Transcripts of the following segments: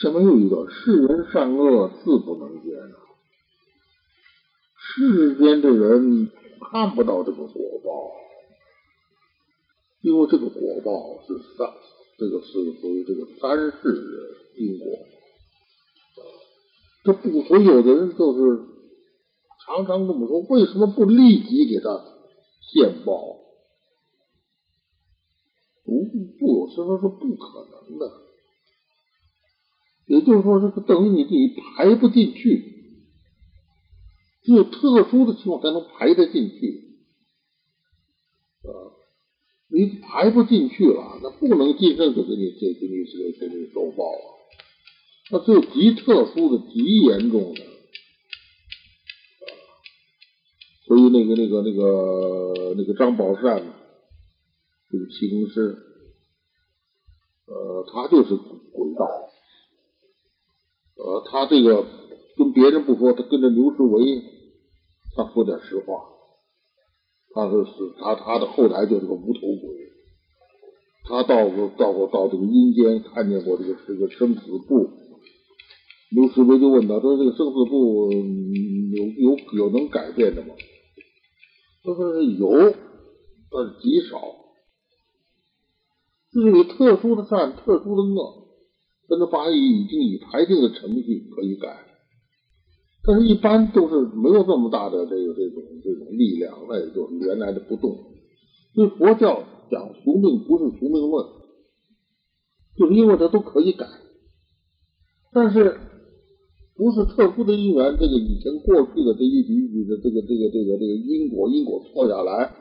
下面又一个：世人善恶自不能见啊，世间的人看不到这个果报，因为这个果报是三，这个是属于这个三世因果。这不，所以有的人就是常常这么说：为什么不立即给他现报？不不，有时候是不可能的。也就是说，这等于你自己排不进去，只有特殊的情况才能排得进去啊！你排不进去了，那不能进任何给你给给你给给你周报啊！那只有极特殊的、极严重的啊！所以那个、那个、那个、那个张宝善，这个气功师，呃，他就是鬼道。呃，他这个跟别人不说，他跟着刘世维，他说点实话。他是是，他他的后台就是个无头鬼。他到过到过到这个阴间，看见过这个这个生死簿。刘世维就问他说：“这个生死簿有有有能改变的吗？”他说：“有，但是极少。就是有特殊的善，特殊的恶。”跟这法医已经以排定的程序可以改，但是一般都是没有这么大的这个这种这种力量，那也就是原来的不动。所以佛教讲宿命不是宿命论，就是因为它都可以改，但是不是特殊的因缘，这个以前过去的这一笔一笔的这个这个这个这个因果因果错下来，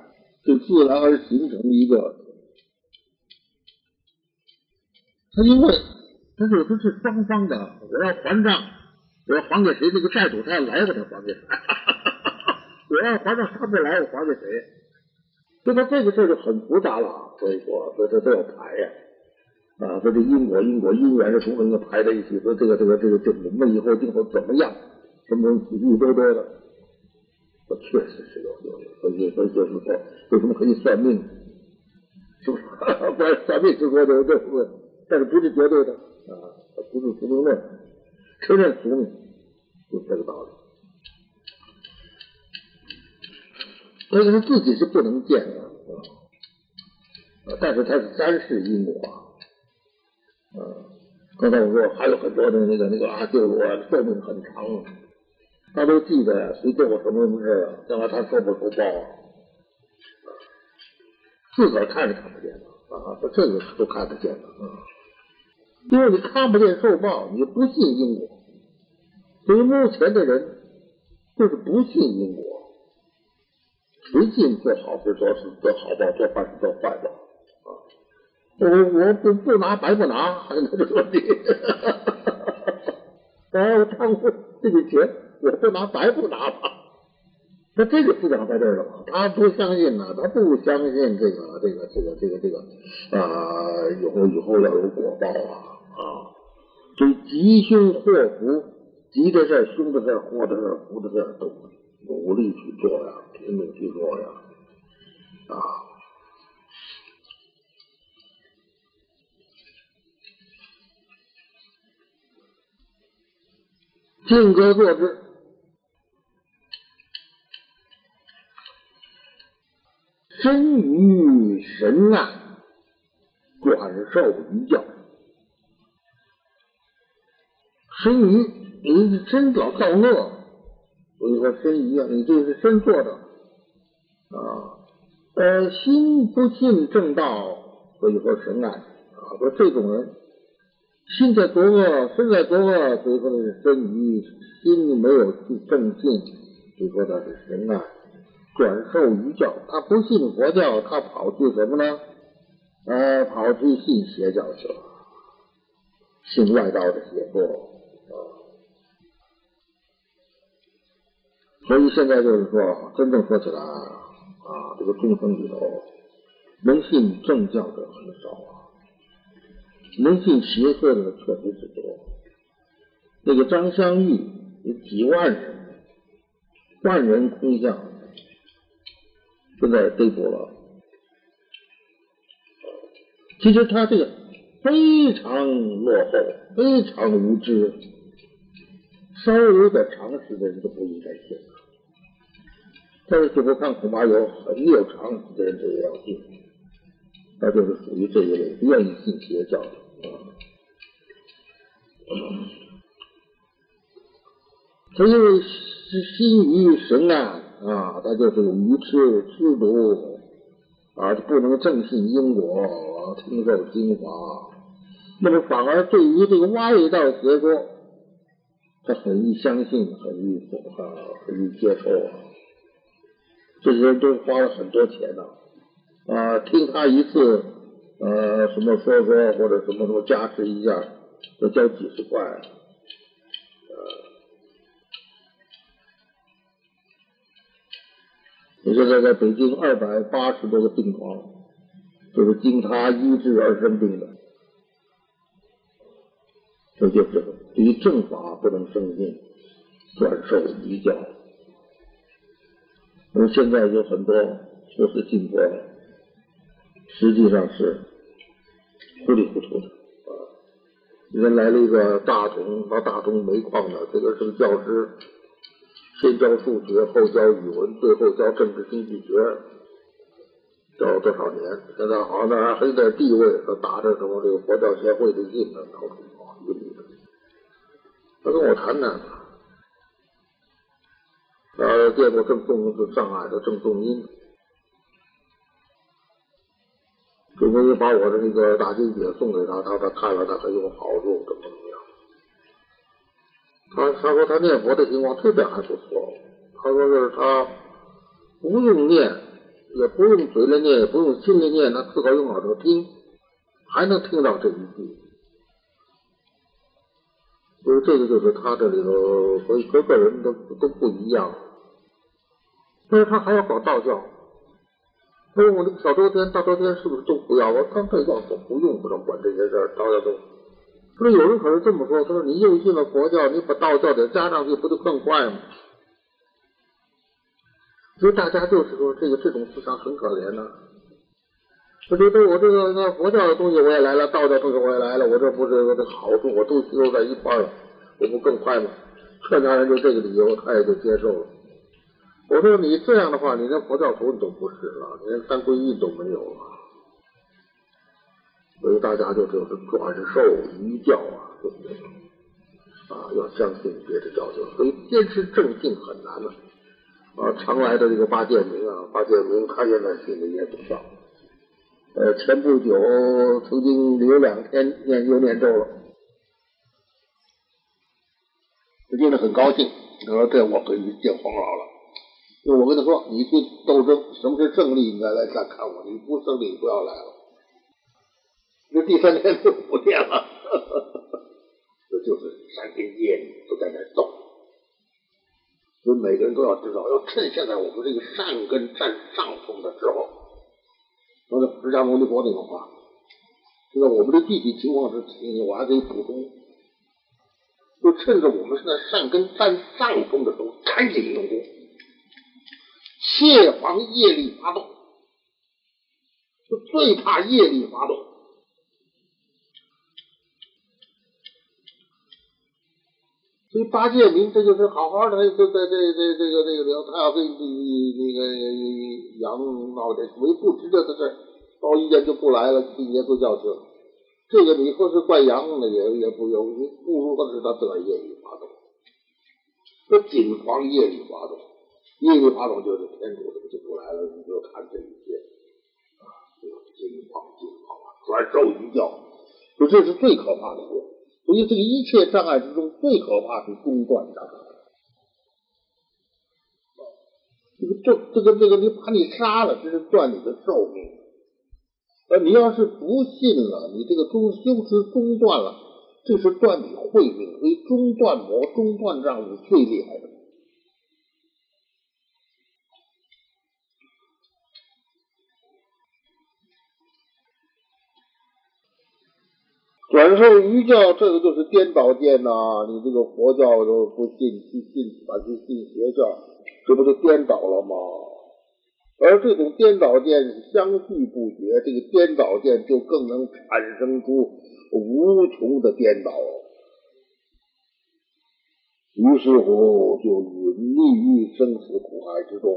就自然而形成一个，它因为。这是这是双方的，我要还账，我要还给谁？这个债主他要来，我才还给谁。我要还账，他不来，我还给谁？所以说这个事就很复杂了。所以说，这这都要排呀。啊，说这因果因果因缘是从什么排在一起？说这个这个这个，就我们以后今后怎么样？什么许许多多的，我确实是有有有。所以所以就是说，为什么可以算命？是不是？不然算命是说的这不，但是不是绝对的。啊，不是宿命论，承认宿命，就这个道理。所以他自己是不能见的，啊，但是他是三世因果，啊，刚才我说还有很多的那个那个阿修罗，寿命很长，他都记得，谁做过什么什么事啊，将来他受不受报啊？自个儿看是看不见的，啊，这个都看得见的，啊。因为你看不见受报，你不信因果。所以目前的人就是不信因果，谁信做好事做事做好报，做坏事做坏报啊！我我不不拿白不拿，还有 这个问题。哎，我贪污这笔钱，我不拿白不拿吧？那这个思想在这儿了嘛？他不相信呢，他不相信这个这个这个这个这个啊，以后以后要有果报啊。啊，所以吉凶祸福，吉的事儿、凶的事儿、祸的事儿、福的事儿，都努力去做呀，拼命去做呀，啊，静格坐之，身于神啊，转受一教。身鱼，你身老造恶，所以说身鱼啊，你这是身做的啊。呃，心不信正道，所以说神爱啊。说这种人心在作恶，身在作恶，所以说是身鱼，心没有去正信，所以说他是神啊，转受于教。他不信佛教，他跑去什么呢？呃，跑去信邪教去了，信外道的邪说。所以现在就是说，真正说起来啊，这个众生里头，能信正教的很少啊，能信邪色的确实是多。那个张香玉有几万人，万人空巷，现在逮捕了。其实他这个非常落后。非常无知，稍微有点常识的人都不应该信。但是就不看，恐怕有很有常识的人这也要信，那就是属于这一类愿意信邪教的啊。他因为是心于神啊，啊，他就是愚痴痴毒啊，不能正信因果，听受经法，那么反而对于这个外道学说，他很易相信，很易啊，很易接受啊。这些人都花了很多钱呐，啊，听他一次呃什么说说或者什么什么加持一下，要交几十块。呃你说在在北京二百八十多个病床，就是经他医治而生病的，这就是对于正法不能生信，转受迷教。那么现在有很多说是信佛，实际上是糊里糊涂的啊。人来了一个大同，到大同煤矿的，这个是个教师。先教数学，后教语文，最后教政治经济学，教了多少年？现在好像那还有点地位，和打着什么这个佛教协会的印呢，到处跑一个女的。他跟我谈谈，他见过郑仲是上海的郑仲音，郑仲音把我的那个大经典送给他，他他看了，他很有好处，怎么怎么？他他说他念佛的情况特别还不错。他说是他不用念，也不用嘴里念，也不用心里念，他自个用耳朵听，还能听到这一句。所以这个就是他这里头和各个人都都不一样。但是他还要搞道教。他说我这个小周天、大周天是不是都不要？我刚才要说不用，不能管这些事儿，大家都。说有人可是这么说，他说你又信了佛教，你把道教得加上去，不就更快吗？所以大家就是说，这个这种思想很可怜呐。我觉得我这个那佛教的东西我也来了，道教东西我也来了，我这不是我的好处，我都吸收在一块了，我不更快吗？劝他人就这个理由，他也就接受了。我说你这样的话，你连佛教徒你都不是了，连三皈依都没有了。所以大家就就是转受愚教啊，啊，要相信别的教就所以坚持正信很难了。啊，常来的这个八戒明啊，八戒明他现在心里也不少。呃，前不久曾经有两天念又念咒了，他念得很高兴。他说：“这我可以见黄老了。”就我跟他说：“你去斗争，什么是胜利？你再来看看我。你不胜利，不要来了。”这第三天就不念了，这就是三天夜都在那动。所以每个人都要知道，要趁现在我们这个善根占上风的时候。说的释迦牟尼佛那个话，这个我们的具体情况是，我还可以补充，就趁着我们现在善根占上风的时候，赶紧用功，切防业力发动，就最怕业力发动。所以八戒明这就是好好的，就在这这这个这个里头，他要跟那那个杨闹这为不值得的事，到一天就不来了，今年都叫去了。这个你说是怪杨呢，也也不有，不如说是他自个业力发动。说谨防业力发动，业力发动就是天主的就不来了，你就看这一切啊，谨防谨防啊，转受一教，说这是最可怕的事。所以，这个一切障碍之中，最可怕是中断障碍。这个这这个这个，你把你杀了，这是断你的寿命。呃你要是不信了，你这个中修持中断了，这是断你慧命。所以，中断魔、中断障是最厉害的。转受愚教，这个就是颠倒见呐！你这个佛教都不信，去信，反去信邪教，这不就颠倒了吗？而这种颠倒见相续不绝，这个颠倒见就更能产生出无穷的颠倒。于是乎就隐匿于生死苦海之中。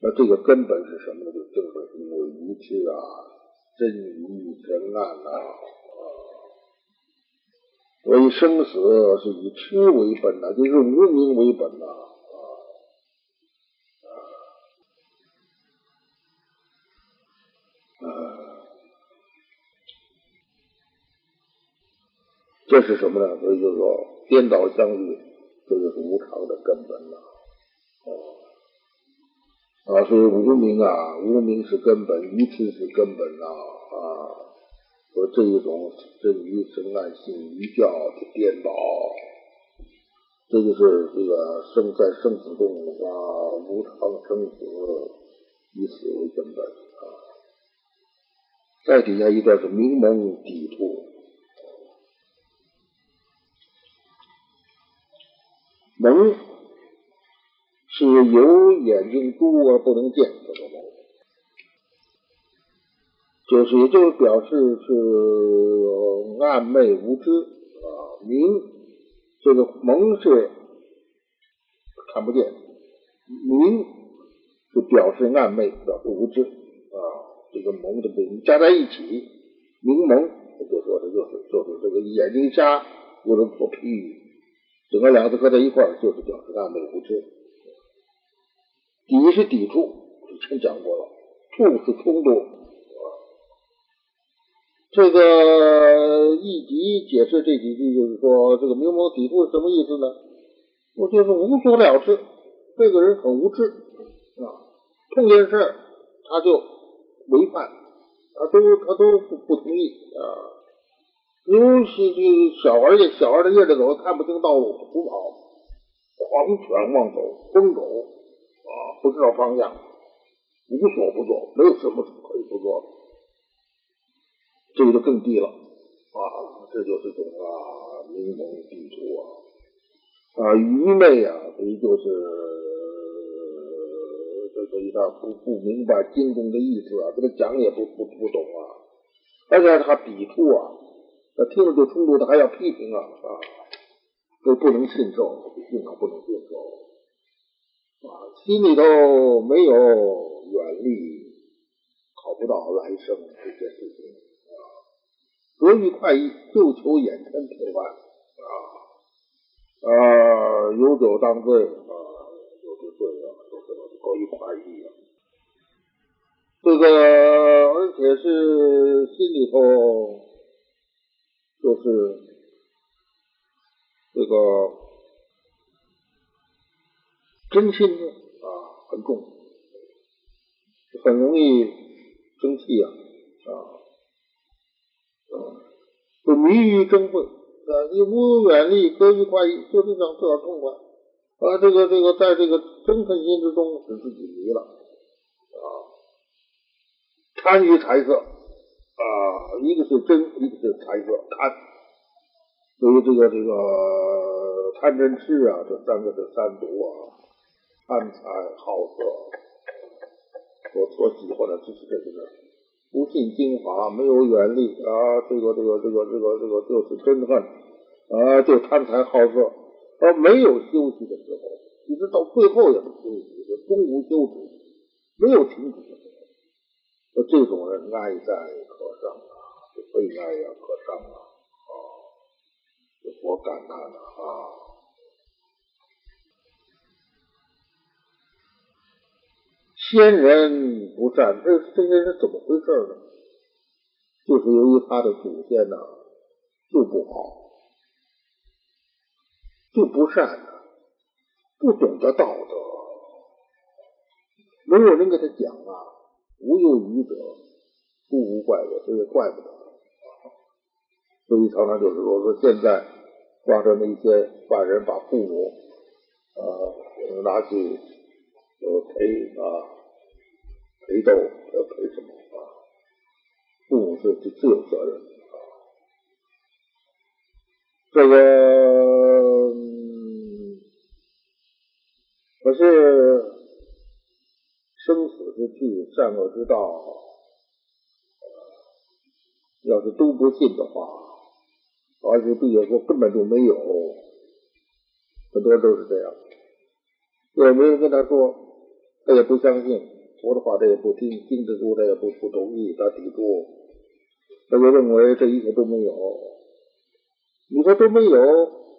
那这个根本是什么呢？就正是因为愚痴啊，真疑神暗呐，啊，所以生死是以痴为本呐，就是无名为本呐，啊啊，这是什么呢？所以就说颠倒相遇，这就是无常的根本呐，啊，所以无名啊，无名是根本，愚痴是根本呐啊！说这一种这愚生暗性愚教的颠倒，这就是这个生在生死中啊，无常生死，以死为根本啊。再底下一段是明蒙抵触，蒙。是有眼睛珠而不能见，这个蒙，就是也就是表示是暗昧无知啊。明这个蒙是看不见，明是表示暗昧，表示无知啊。这个蒙的名加在一起，明蒙，就说这就是就是这个眼睛瞎或者做譬喻，整个两个字合在一块，就是表示暗昧无知。抵是抵触，之前讲过了。触是冲突啊。这个一集解释这几句，就是说这个明蒙抵触什么意思呢？我就是无所了知，这个人很无知啊。碰见事儿他就违反，他都他都不不同意啊。尤其这小孩儿小孩儿的夜里走，看不清道路，胡跑，狂犬妄走，疯狗。啊，不知道方向，无所不做，没有什么可以不做的，这个就更低了啊！这就是种啊，明蒙地图啊，啊，愚昧啊，所以就是这这一他不不明白经中的意思啊，跟他讲也不不不懂啊，而且他抵触啊，他听了就冲突，他还要批评啊啊，都不能信受，经常不能接受。心里头没有远虑，考不到来生这件事情啊，得于快意，就求眼前平安啊啊，有酒当醉啊，有酒醉啊，就是得于快意啊。这个而且是心里头就是这个。真心呢啊很重，很容易生气啊啊，就迷于争会啊，你无远虑，隔于快意，就是想自个痛快啊。这个这个，在这个争恨心之中，使自己迷了啊。贪于财色啊，一个是真，一个是财色贪。所以这个这个贪嗔痴啊，这三个是三毒啊。贪财好色，我所喜欢的就是这个，不信精华，没有远虑啊，这个这个这个这个这个就是真恨啊，就贪财好色，而没有休息的时候，一直到最后也不休息，就终无休止，没有停止的时候，这种人哀在可上啊，悲哀呀可上啊，啊，这多感叹呐啊！先人不善，这这些人怎么回事呢？就是由于他的祖先呢就不好，就不善，不懂得道德，没有人给他讲啊，无有愚者，不无怪恶，这也怪不得。所以常常就是说，说现在发生的一些犯人把父母呃拿去。呃赔啊赔斗呃赔什么啊？父母是是自有责任啊。这个可是生死之趣，善恶之道，要是都不信的话，而且并且说根本就没有，很多都是这样。有没人跟他说，他也不相信佛的话，他也不听，听得多他也不不同意，他抵触，他就认为这一切都没有。你说都没有，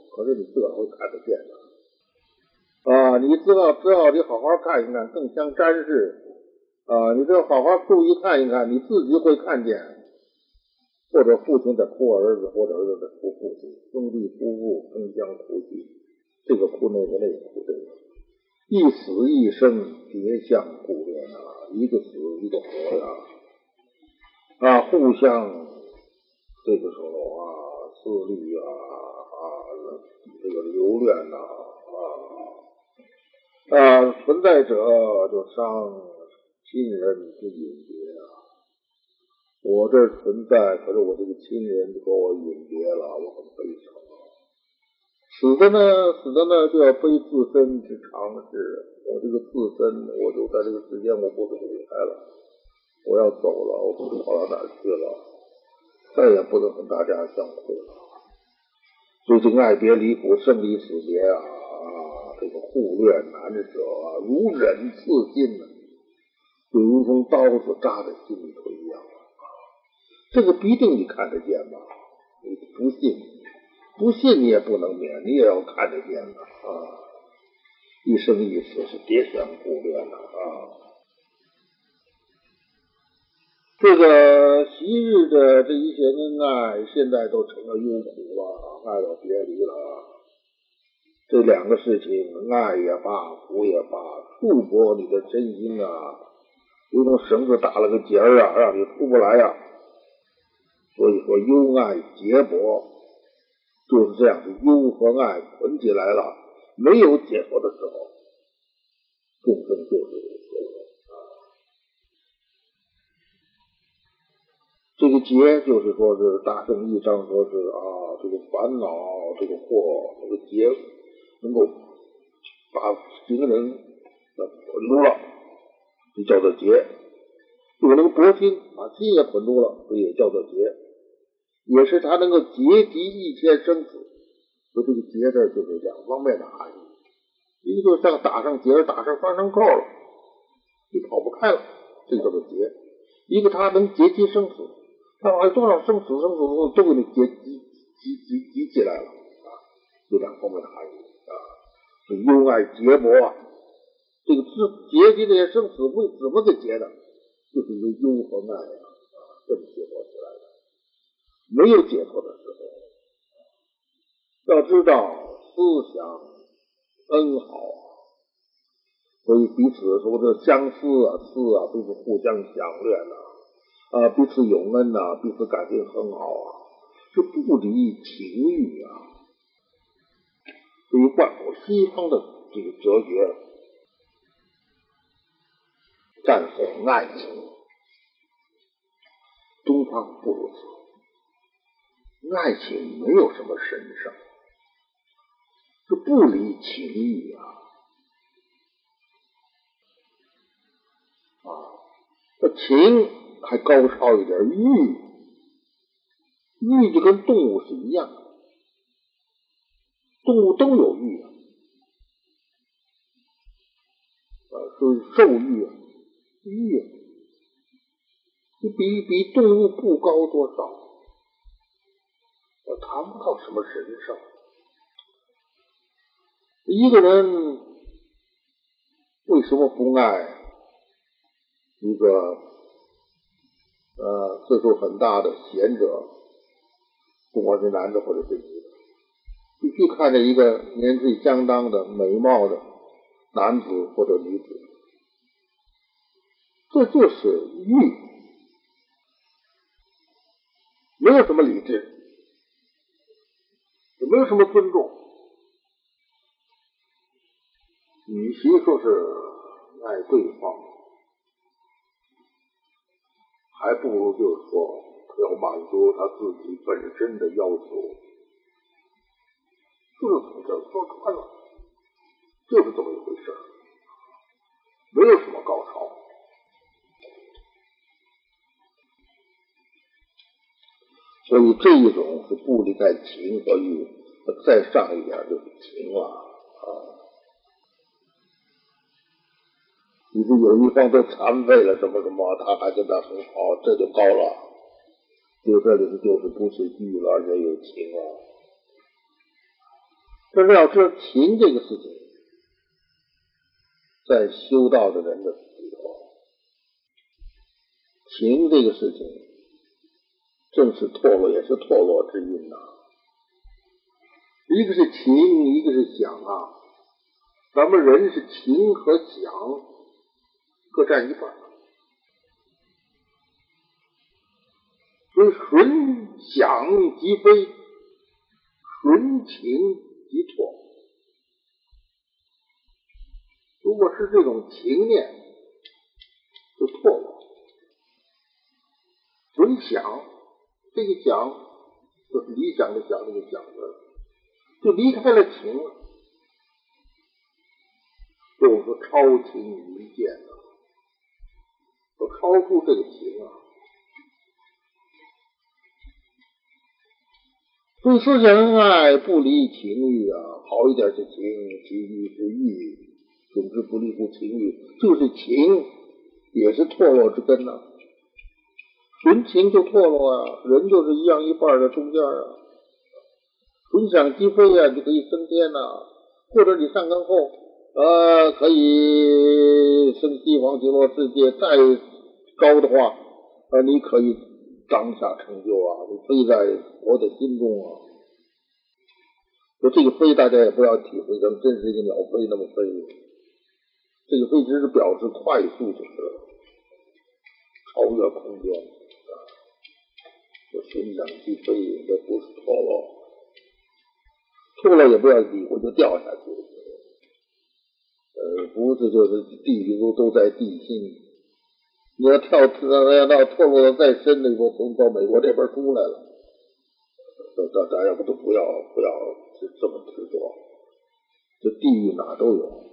可是你自个儿会看得见的啊！你知道，知道你好好看一看，更像瞻视啊！你只要好好注意看一看，你自己会看见。或者父亲在哭儿子，或者儿子在哭父亲，兄弟夫妇争相哭泣，这个哭那个，那个哭这个，一死一生，别相顾念啊，一个死一个活呀，啊，互相这个时候啊，思虑啊啊，这个留恋呐啊啊，存在者就伤亲人之隐别啊。我这存在，可是我这个亲人就和我永别了，我很悲伤。死的呢，死的呢就要背自身之常事。我这个自身，我就在这个世间，我不能离开了，我要走了，我不知跑到哪儿去了，再也不能跟大家相会了。最近爱别离苦，生离死别啊，这个互恋难舍啊，如忍刺心呢，就如同刀子扎在心里头一样。这个必定你看得见吗？你不信，不信你也不能免，你也要看得见的啊！一生一死是别想忽略了啊！这个昔日的这一切恩爱，现在都成了忧苦了，爱到别离了。这两个事情，爱也罢，苦也罢，束缚你的真心啊，如同绳子打了个结儿啊，让你出不来呀。所以说，忧爱结薄就是这样，是忧和爱捆起来了，没有解脱的时候，众生就是结啊。这个结就是说是大圣一章说是啊，这个烦恼，这个祸，这个结能够把几个人捆住了，就叫做结；有那个薄心，把心也捆住了，这也叫做结。也是他能够结敌一切生死，说这个结字就是两方面的含义，一个就像打上结，打上双生扣了，你跑不开了，这叫做结；一个他能结其生死，他把多少生死生死都都给你结集集集集起来了啊，有两方面的含义啊，是忧爱结薄啊，这个是结集这些生死为怎么给结的？就是由忧和爱啊啊这么结的。没有解脱的时候，要知道思想恩好啊，所以彼此说这相思啊思啊，都是互相想念呐啊，彼此有恩呐，彼此感情很好啊，是不离情欲啊。对于外国西方的这个哲学，赞颂爱情，东方不如此。爱情没有什么神圣，是不离情欲啊！啊，这情还高超一点，欲欲就跟动物是一样的，动物都有欲啊，啊，是兽欲啊，欲你比比动物不高多少。我谈不到什么神圣。一个人为什么不爱一个呃岁数很大的贤者，不管是男的或者是女的，必须看着一个年纪相当的美貌的男子或者女子，这就是欲，没有什么理智。没有什么尊重，与其说是爱对方，还不如就是说要满足他自己本身的要求，就是从这说穿了，就是这么一回事没有什么高潮。所以这一种是不离开情和欲，再上一点就是情啊啊你说有一方都残废了什么什么他还跟他很好这就高了。就这里头就是不是玉了而且有情啊这是要知道情这个事情在修道的人的里头情这个事情正是堕落也是堕落之因呐。一个是情，一个是想啊。咱们人是情和想。各占一半，所以纯想即非，纯情即错。如果是这种情念，就错了。纯想，这个想就是理想的想，那个想字，就离开了情了，就是超情于见了。都超出这个情啊！所以说，想恩爱不离情欲啊，好一点是情，情欲是欲，总之不离乎情欲，就是情，也是堕落之根呐。纯情就堕落啊，人就是一样一半的中间啊。纯想即飞啊，就可以升天呐，或者你上根后。呃，可以升西方极乐世界，再高的话，呃，你可以当下成就啊，你飞在佛的心中啊。说这个飞，大家也不要体会成真是一个鸟飞那么飞，这个飞只是表示快速就是，超越空间啊。说寻想即飞，这不是错落，错了也不要理会，就掉下去了。呃，不是，就是地里头都在地心。你要跳，要要到堕落的再深的，我从到美国这边出来了。这这咱要不都不要不要这么执着，这地狱哪都有。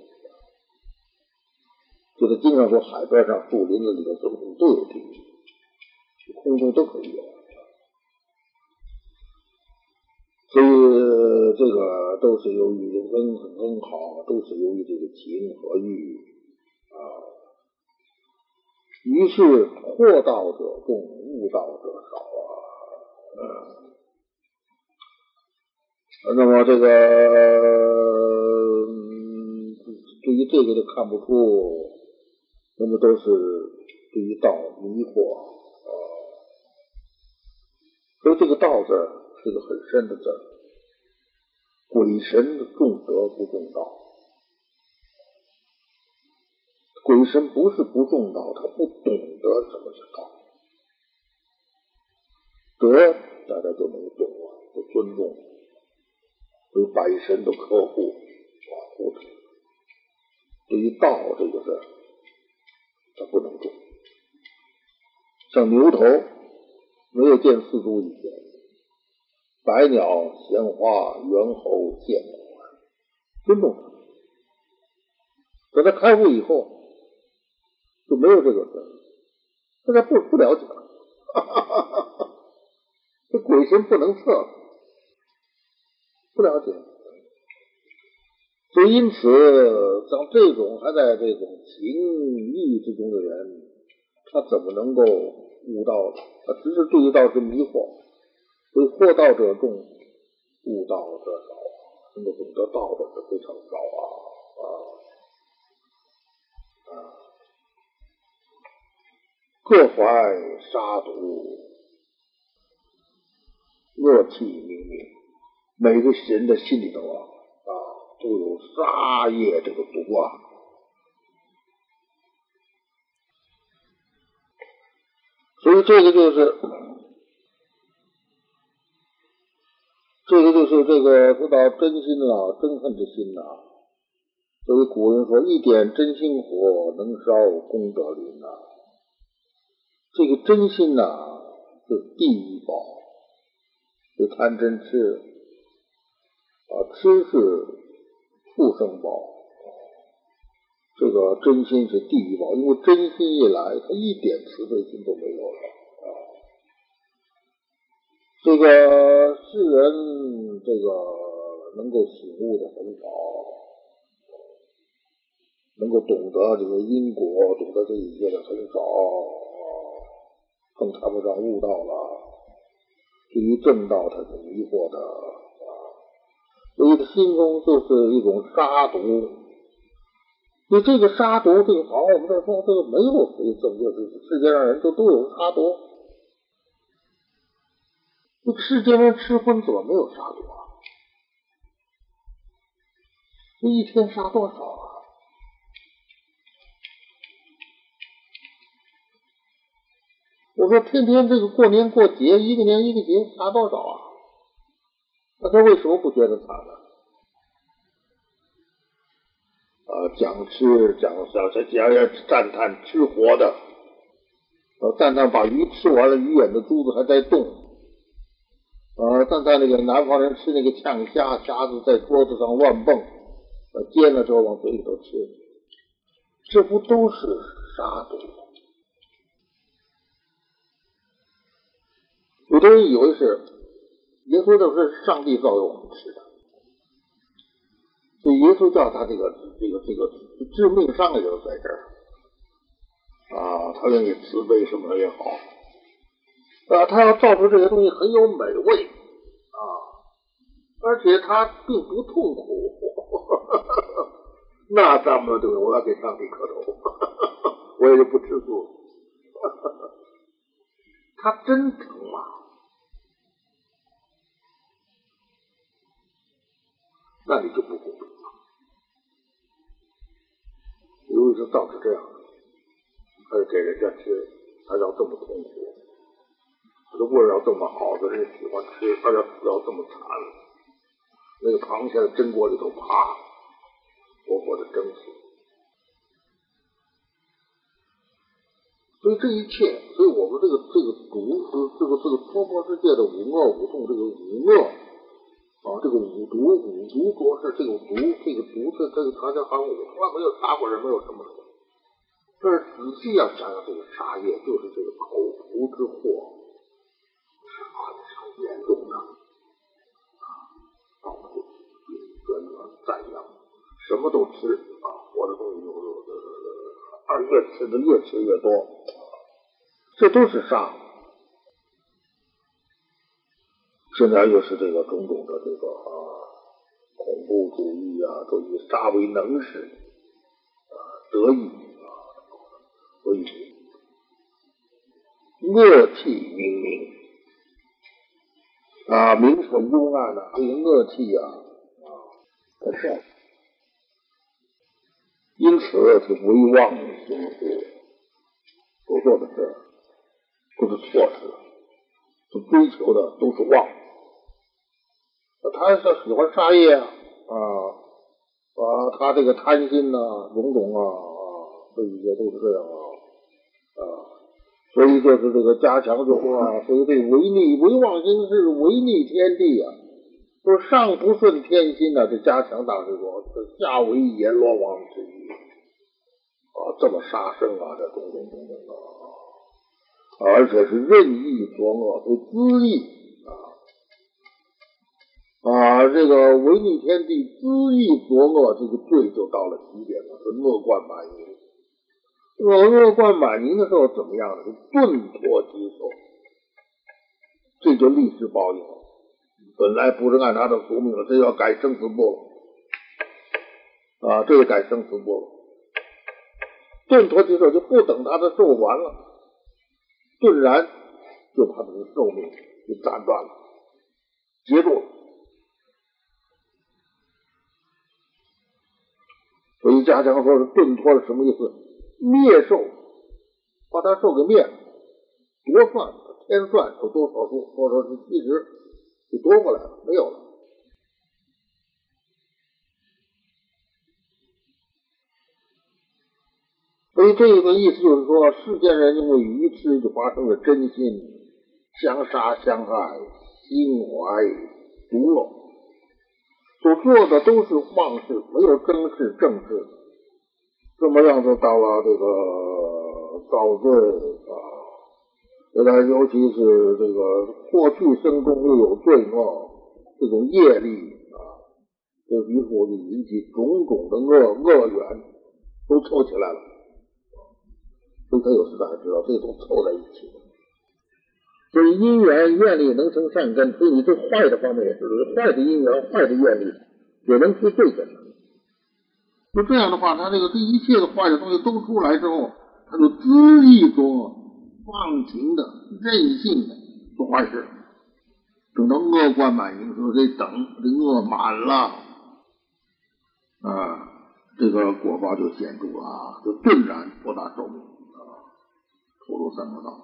就是经常说海边上、树林子里头，什么都有地狱，空中都可以有。所以这个都是由于恩恩好，都是由于这个情和欲啊。于是惑道者众，悟道者少啊。嗯，那么这个对于这个就看不出，那么都是对于道迷惑啊。所以这个道字。是个很深的字儿，鬼神重德不重道。鬼神不是不重道，他不懂得什么是道。德大家都能懂啊，都尊重，对百神都呵护保护着。对于道这个事儿，他不能重。像牛头没有见四柱以前。百鸟、鲜花、猿猴、见尊重他。等他开悟以后，就没有这个事大家不不了解了，这鬼神不能测，不了解。所以因此，像这种还在这种情欲之中的人，他怎么能够悟道？他只是对于道是迷惑。所以惑道者众，悟道者少啊！能够懂得道的是非常少啊啊啊！各怀杀毒，恶气冥冥，每个人的心里头啊啊都有杀业这个毒啊，所以这个就是。这个就是这个说到真心了，憎恨之心呐。所以古人说：“一点真心火，能烧功德林呐。”这个真心呐，是地狱宝，是贪嗔痴啊，痴是畜生宝。这个真心是地狱宝，因为真心一来，他一点慈悲心都没有了。这个世人，这个能够醒悟的很少，能够懂得这个因果，懂得这一切的很少，更谈不上悟道了。对于正道，他是迷惑的啊，所以他心中就是一种杀毒。你这个杀毒，这个好，我们这说这个没有谁正确，世界上人都都有杀毒。这世间人吃荤怎么没有杀毒啊？这一天杀多少啊？我说天天这个过年过节，一个年一个节，杀多少啊？那他为什么不觉得惨呢？啊，讲吃讲讲讲讲赞叹吃活的，呃，赞叹把鱼吃完了，鱼眼的珠子还在动。呃，但在那个南方人吃那个呛虾，虾子在桌子上乱蹦，呃，煎了之后往嘴里头吃，这不都是杀毒？有的人以为是耶稣都是上帝造给我们吃的，所以耶稣叫他这个这个这个致命伤也就是在这儿啊，他愿意慈悲什么也好。啊，他要造出这些东西很有美味啊，而且他并不痛苦，那咱们对我要给上帝磕头，我也就不吃素。他真疼吗？那你就不公平了。如果是造成这样，还给人家吃，还要这么痛苦？这味儿要这么好，的人喜欢吃，而且死要这么惨。那个螃蟹在蒸锅里头啪，活活的蒸死。所以这一切，所以我们这个这个毒，这个这个娑婆世界的五恶五痛，这个五恶啊，这个五毒五毒浊是这个毒，这个毒这这个唐家含五，从来没有杀过人，没有什么。但是仔细要想想，这个杀业就是这个口福之祸。严重的啊，到处宣传赞扬，什么都吃啊，活的东西有有的，二越吃的越吃越多，这都是杀。现在又是这个种种的这个啊恐怖主义啊，都以杀为能事啊得意啊，所以恶气冥冥。啊，明蠢幽暗呐，这个恶气呀，啊，太少。因此，是为妄行事，所做的事都是错事，所追求的都是妄。他是喜欢杀业啊，啊，他这个贪心呐，种种啊，啊，这一些都是这样啊，啊。所以就是这个加强就说啊，所以这违逆违妄心是违逆天地啊，说上不顺天心呐，这加强大师说，下为阎罗王之意啊，这么杀生啊，这种种种种啊，而且是任意作恶，是恣意啊啊，这个违逆天地、恣意作恶，这个罪就到了极点了，是恶贯满盈。恶恶贯满盈的时候怎么样呢？就顿脱棘手，这就历史报应了。本来不是按他的宿命了，这要改生死簿了啊！这就改生死簿了。顿脱棘手就不等他的寿完了，顿然就把他的寿命给斩断了，截住了。所以家强说是顿脱是什么意思？灭寿，把他兽给灭了，夺算天算有多少数，多少是其实就夺过来了，没有了。所以这个意思就是说，世间人因为愚痴，就发生了真心相杀相害，心怀毒恶，所做的都是妄事，没有真事正事。这么样子到了这个遭罪啊，现在尤其是这个过去生中又有罪恶，这种业力啊，就于乎就引起种种的恶恶缘，都凑起来了。所以他有时大家知道，这都凑在一起。所以因缘愿力能成善根，所以你对坏的方面也是，坏的因缘、坏的愿力也能出对的。就这样的话，他这个这一切的坏的东西都出来之后，他就恣意做放情的、任性的做坏事。等到恶贯满盈，的时候，得等这恶满了，啊，这个果报就显著了啊，就顿然扩大寿命啊，投入三恶道。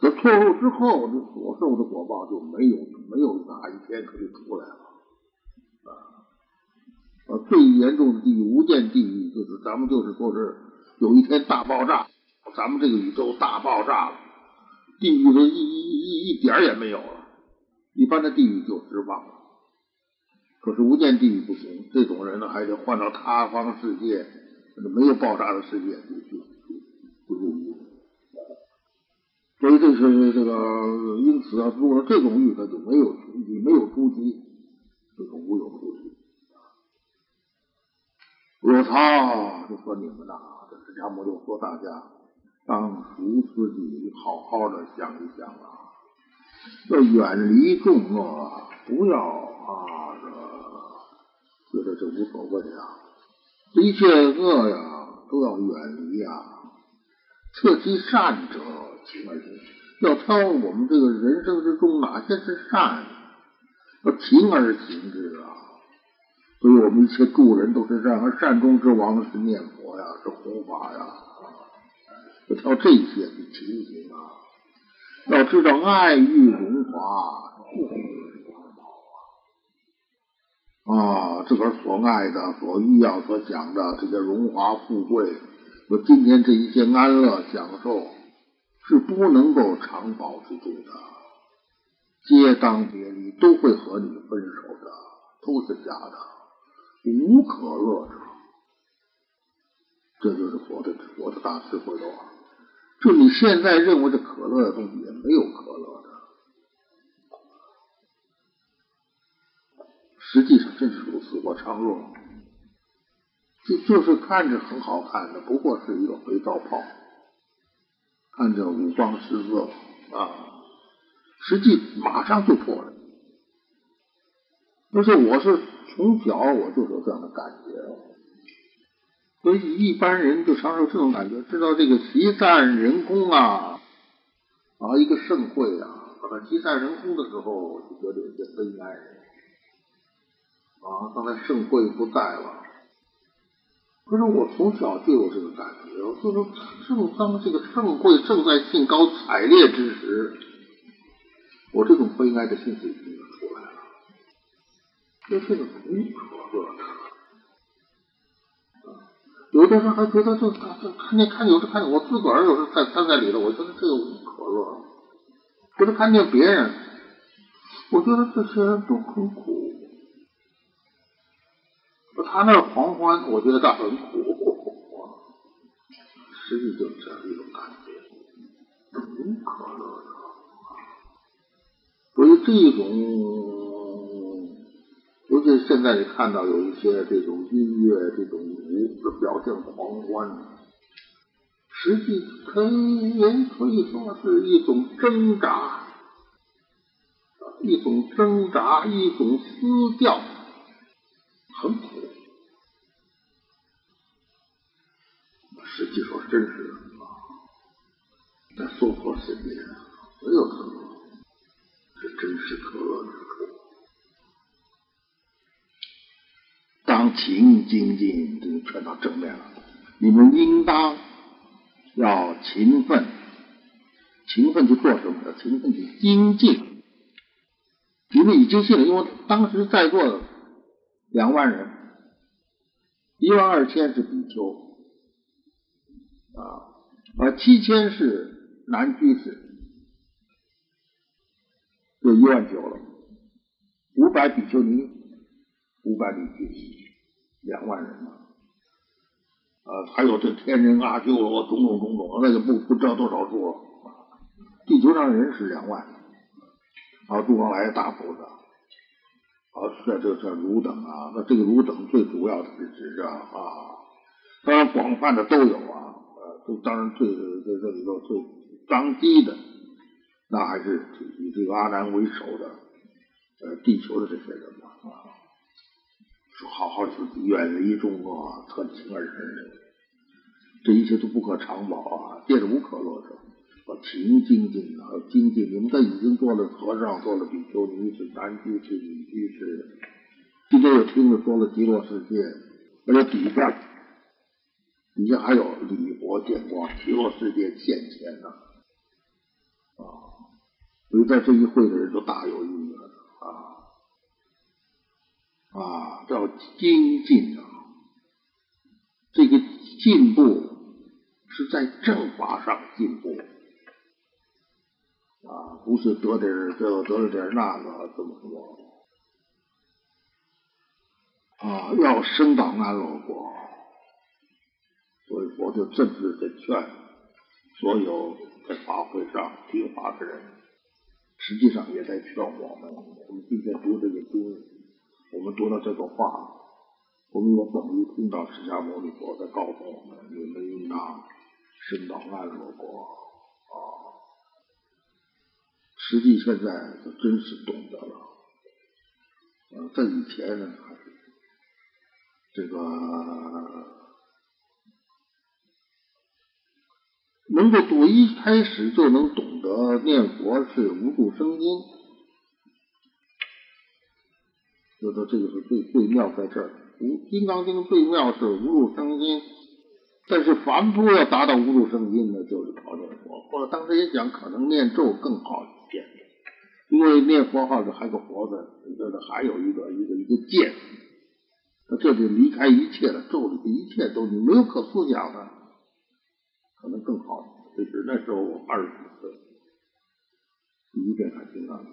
这错入之后，这所受的果报就没有没有哪一天可以出来了啊啊！最严重的地狱无间地狱，就是咱们就是说是有一天大爆炸，咱们这个宇宙大爆炸了。地狱的一一一一点也没有了，一般的地狱就失望了。可是无间地狱不行，这种人呢还得换到他方世界，没有爆炸的世界去去去入狱。所以这是这个，因此啊，如果说这种狱，他就没有你没有出息，这个无有出息。我操！就说你们呐，这释迦牟尼说大家。当熟自己，好好的想一想啊，要远离众恶，不要啊，这觉得这无所谓啊，一切恶呀都要远离啊，测其善者情而行之，要挑我们这个人生之中哪些是善，要情而行之啊。所以我们一切助人都是善，而善中之王是念佛呀，是弘法呀。要挑这些情形啊！要知道爱欲荣华，不是王道啊！啊，自个儿所爱的、所欲要、所想的这些荣华富贵，说今天这一切安乐享受是不能够长保持住的，皆当别离，都会和你分手的，都是假的，无可乐者。这就是佛的佛的大智慧了。就你现在认为的可乐的东西，也没有可乐的。实际上真是如此。我常说，就就是看着很好看的，不过是一个肥皂泡，看着五光十色啊，实际马上就破了。不是我是从小我就有这样的感觉。所以一般人就常有这种感觉，知道这个集散人工啊，啊一个盛会啊，把集散人工的时候，就觉得有些悲哀。啊，刚才盛会不在了，可是我从小就有这个感觉，就是正当这个盛会正在兴高采烈之时，我这种悲哀的心情，这是个很可乐的。有的人还觉得这这看见看有时看见我自个儿有时在站在里头，我觉得这个无可乐。不是看见别人，我觉得这些人都很苦。他那狂欢，我觉得他很苦。实际就是这样一种感觉，无可乐的。所以这种。尤其现在你看到有一些这种音乐、这种舞的表现狂欢，实际可以可以说是一种挣扎，一种挣扎，一种撕掉，很苦。实际说真是啊，在娑婆世界没有可乐，是真实可乐之当勤精进，这就全到正面了。你们应当要勤奋，勤奋去做什么？要勤奋去精进。你们已经信了，因为当时在座的两万人，一万二千是比丘啊，而七千是男居士，就一万九了，五百比丘尼。五百里地，两万人嘛，啊，还有这天人阿修罗，种种种种，那就不不知道多少数了。地球上人是两万，啊，东方来大菩萨，啊，这这这汝等啊，那这个汝等最主要的是指着啊，当然广泛的都有啊，呃，都当然最在这里头最当机的，那还是以这个阿南为首的呃地球的这些人嘛，好好自己远离中国，特情而人，这一切都不可长保啊，变无可乐者。勤精进啊，精进！你们这已经做了和尚，做了比丘尼，是男居士、女居士。今天又听着说了极乐世界，而且底下底下还有礼佛见光，极乐世界现前呢啊！所以在这一会的人都大有意义啊！叫精进啊，这个进步是在正法上进步。啊，不是得点这个得了点那个怎么说？啊，要升到安乐国，所以我就正式的劝所有在法会上听法的人，实际上也在劝我们。我们今天读这个经，我们读到这个话，我们也等于听到释迦牟尼佛在告诉我们：你们应当升到安乐国啊。实际现在就真是懂得了，呃，在以前呢，这个能够读一开始就能懂得念佛是无住生音，觉得这个是最最妙在这儿。无金刚经最妙是无住生音，但是凡夫要达到无住生音呢，就是靠念佛。或者当时也讲，可能念咒更好一点。因为念佛号是还个佛字，这这还有一个一个一个剑，那这就离开一切了，咒里的一切都你没有可思想的，可能更好。其实那时候我二十几岁，第一遍看金刚经，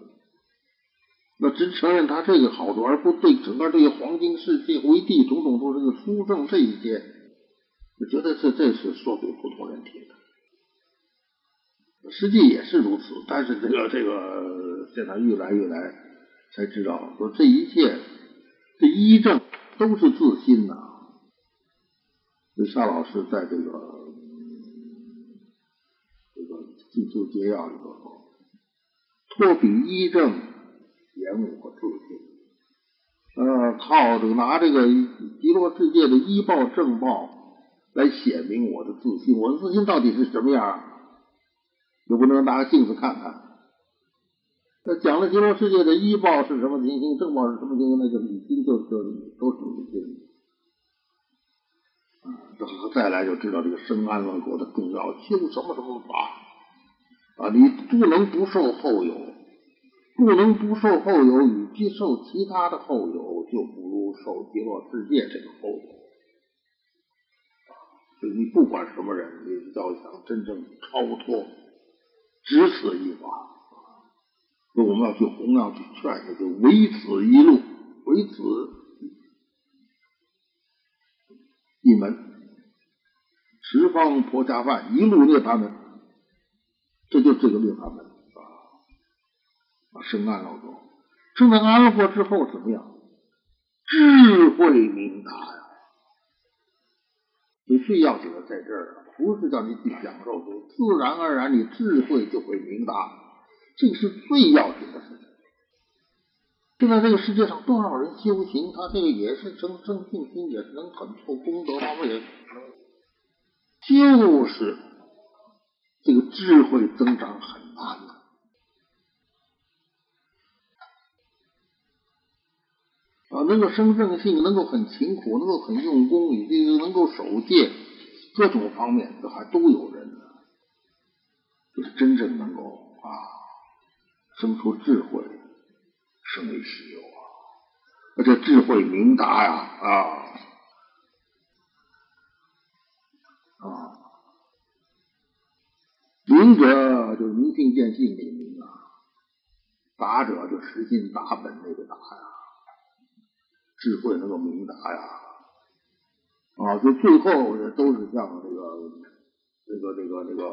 那只承认他这个好处，而不对整个这个黄金世界为地种种都是个殊胜这一些，我觉得这这是说给普通人听的。实际也是如此，但是这个这个现在越来越来才知道，说这一切这一正都是自心呐。这沙老师在这个这个进修节要里头说，托比一言我自信，呃，靠这个拿这个极乐世界的医报正报来显明我的自信，我的自信到底是什么样？又不能拿个镜子看看。那讲了极乐世界的医报是什么情形，正报是什么情形，那就已经就就都是理性。啊，这再来就知道这个生安乐国的重要，修什么什么法啊？你不能不受后有，不能不受后有，与其受其他的后有，就不如受极乐世界这个后有。所以你不管什么人，你要想真正超脱。只此一法，说我们要去弘扬、去劝，就唯此一路，唯此一门，十方婆家饭，一路涅槃门，这就是这个涅槃门！生安乐国，生在安乐之后怎么样？智慧明达呀！你最要紧的在这儿啊！不是叫你去享受，自然而然你智慧就会明达，这是最要紧的事情。现在这个世界上多少人修行，他这个也是生生信心，也是能很做功德，他们也就是这个智慧增长很难啊，能够生正性，能够很勤苦，能够很用功，以及能够守戒。各种方面都还都有人呢，就是真正能够啊生出智慧，生为稀有啊！而且智慧明达呀啊啊，明者就是明性见性那个明啊，达者就实心达本那个达呀，智慧能够明达呀。啊，就最后也都是像这个、这个、这个、这个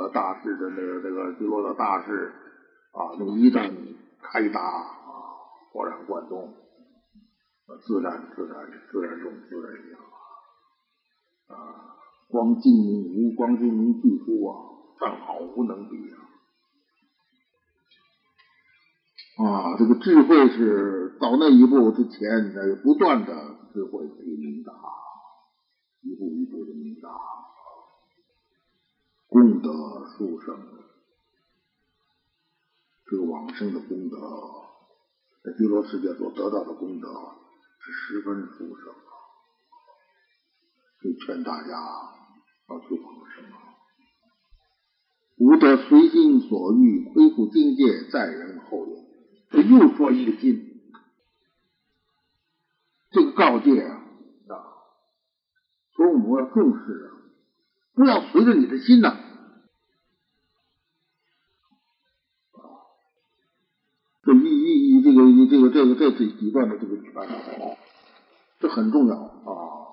呃大师的那个、这个最后的大师啊，那个一旦开达啊，豁然贯通，自然、自然、自然中自然一样啊，光精明无光精明技术啊，但好无能比啊！啊，这个智慧是到那一步之前，那不断的智慧可以明达，一步一步的明达，功德殊胜，这个往生的功德，在极乐世界所得到的功德是十分殊胜啊！所以劝大家要去往生啊！无得随心所欲，恢复境界，在人后也。这又说一个心，这个告诫啊，啊说我们要重视啊，不要随着你的心呐。啊这一一一这个一这个这个这这几段的这个全，这很重要啊。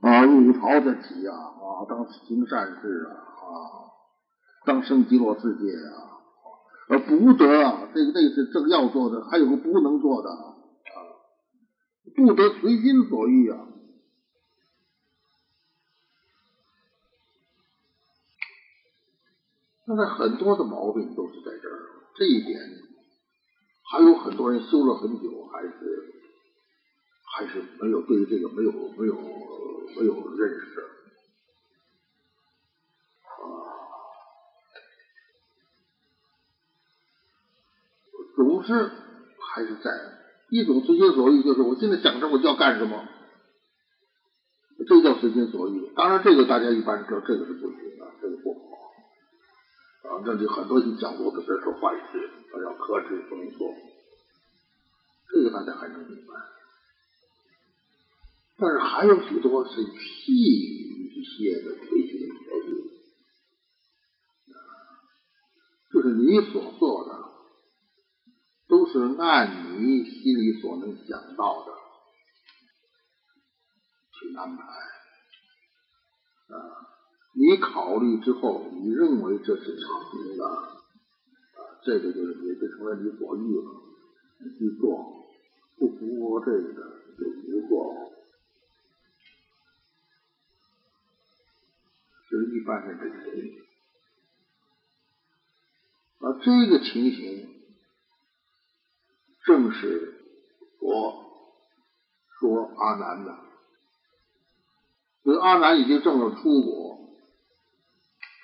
啊，入朝的起啊，啊，当行善事啊，啊，当生极乐世界啊，而不得啊，这个这个是正要做的，还有个不能做的啊，不得随心所欲啊。现在很多的毛病都是在这儿，这一点还有很多人修了很久，还是还是没有对这个没有没有没有认识总是还是在一种随心所欲，就是我现在想着我就要干什么，这叫随心所欲。当然，这个大家一般知道，这个是不行的，这个不好。啊，这里很多人讲过的这是坏事，要克制不能做，这个大家还能明白。但是还有许多是细一些的推心所欲，就是你所做的都是按你心里所能想到的去安排啊。你考虑之后，你认为这是成的，啊，这个就是也就成了你所欲了，你去做，不符合这个的就不做，这是一般人的情形。而这个情形，正是我说阿难的，所以阿难已经证了出国。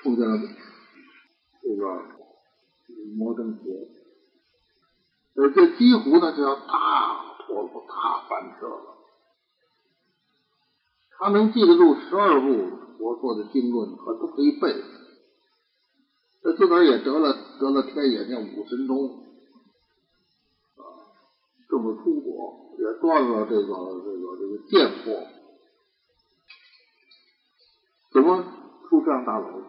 碰见了这个摩登佛，而这几乎呢就要大错误、大翻车了。他能记得住十二部佛说的经论，他都可以背。这自个儿也得了得了天眼，叫五神通，这么出国，也断了这个这个这个贱货，怎么出这样大娄子？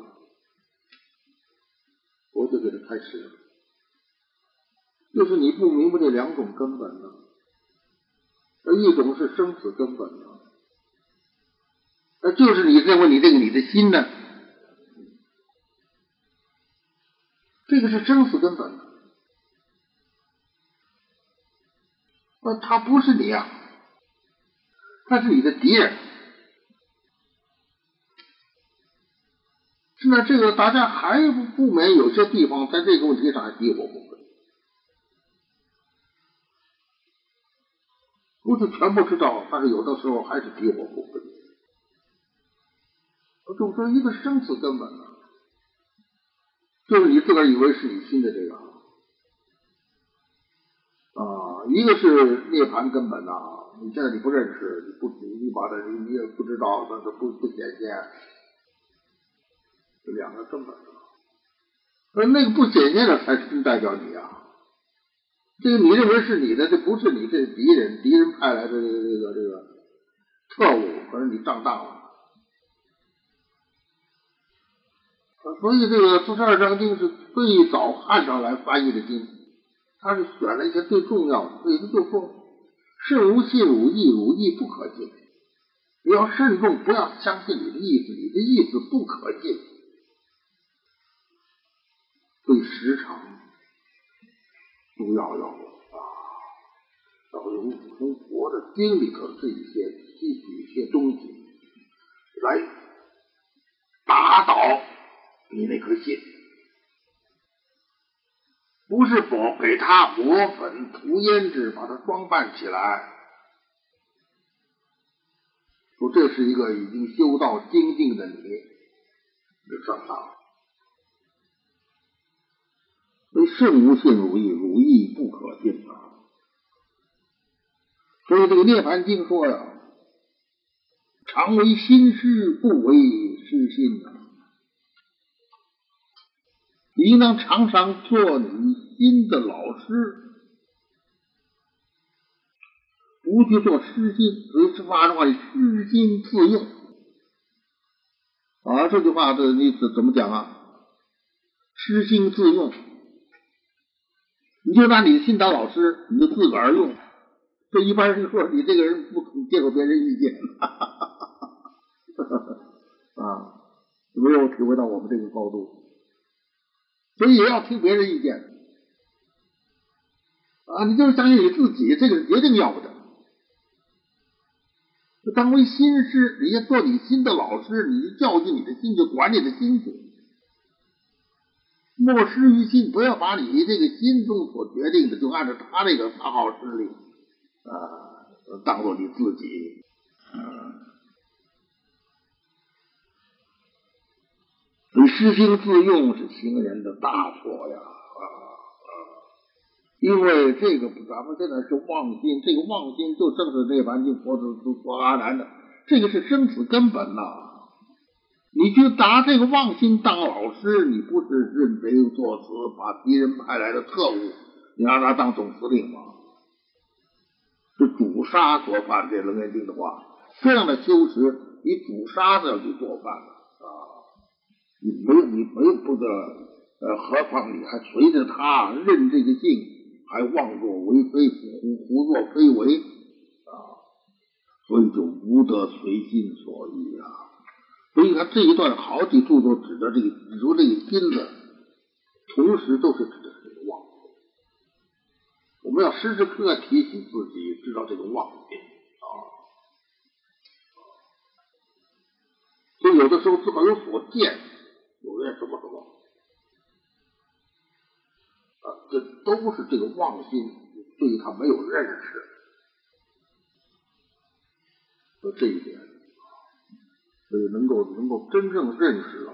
我就给他开始了，就是你不明白这两种根本呢，那一种是生死根本呢，那就是你认为你这个你的心呢，这个是生死根本，那他不是你呀，他是你的敌人。现在这个大家还不不免有些地方在这个问题上还敌我不分，不是全部知道，但是有的时候还是敌我不分。就说一个生死根本呢，就是你自个儿以为是你心的这个一个是涅槃根本呐，你现在你不认识，你不你你把它你也不知道，但是不不显现。这两个根本，而那个不显现的才是代表你啊！这个你认为是你的，这不是你，这敌人，敌人派来的这个这个这个特务，可是你上当了。所以这个四十二章经是最早汉朝来翻译的经，他是选了一些最重要的，所以他就说：慎无信汝意，汝意不可信。你要慎重，不要相信你的意思，你的意思不可信。对时常都要要啊，要从从佛的经里头这一些吸取一些东西，来打倒你那颗心，不是佛给他抹粉涂胭脂，把它装扮起来，说这是一个已经修道精进的你，就上当。所以圣无信如意，如意不可信啊。所以这个《涅盘经》说呀，常为心师，不为师心呐。你应当常常做你新的老师，不去做师心，所以发的话，师心自用啊。这句话的意思怎么讲啊？师心自用。你就拿你的心当老师，你就自个儿用。这一般人说你这个人不肯接受别人意见，啊，没有体会到我们这个高度，所以也要听别人意见啊。你就是相信你自己，这个决定要不得。当为新师，你要做你新的老师，你教训你的心，就管你的心去。莫失于心，不要把你这个心中所决定的，就按照他那个发号施令啊，当做你自己。你失心自用是行人的大错呀！因为这个咱们现在是妄心，这个妄心就正是涅槃经佛子说阿难的，这个是生死根本呐。你去拿这个妄心当老师，你不是认贼作死，把敌人派来的特务，你让他当总司令吗？是主杀做饭。这楞严经的话，这样的修持，你主杀都要去做饭了啊！你没有，你没有不得，呃，何况你还随着他认这个性，还妄作为非，胡胡作非为啊！所以就无得随心所欲啊！所以看这一段好几处都指的这个，指出这个心的，同时都是指的这个妄。我们要时时刻刻提醒自己，知道这个妄心啊。所以有的时候自个有所见，有的什么什么啊，这都是这个妄心对他没有认识，就这一点。所以能够能够真正认识了，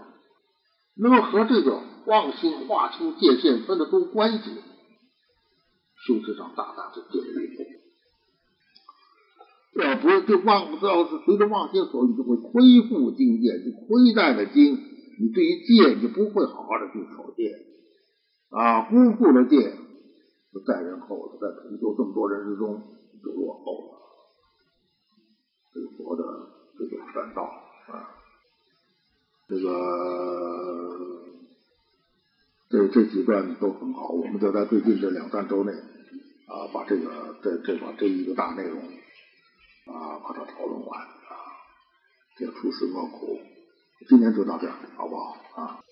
能够和这个妄心划清界限，分得出关系，修持上大大的进步。要不是这妄，要是随着妄心所欲，就会亏负境界，就亏待了经。你对于戒，你不会好好的去守戒啊，辜负了戒，就在人后了，在成就这么多人之中就落后了。这个活的这种善道。啊，这个这这几段都很好，我们就在最近这两三周内啊，把这个这这把这一个大内容啊，把它讨论完啊，这出师莫苦，今天就到这儿，好不好啊？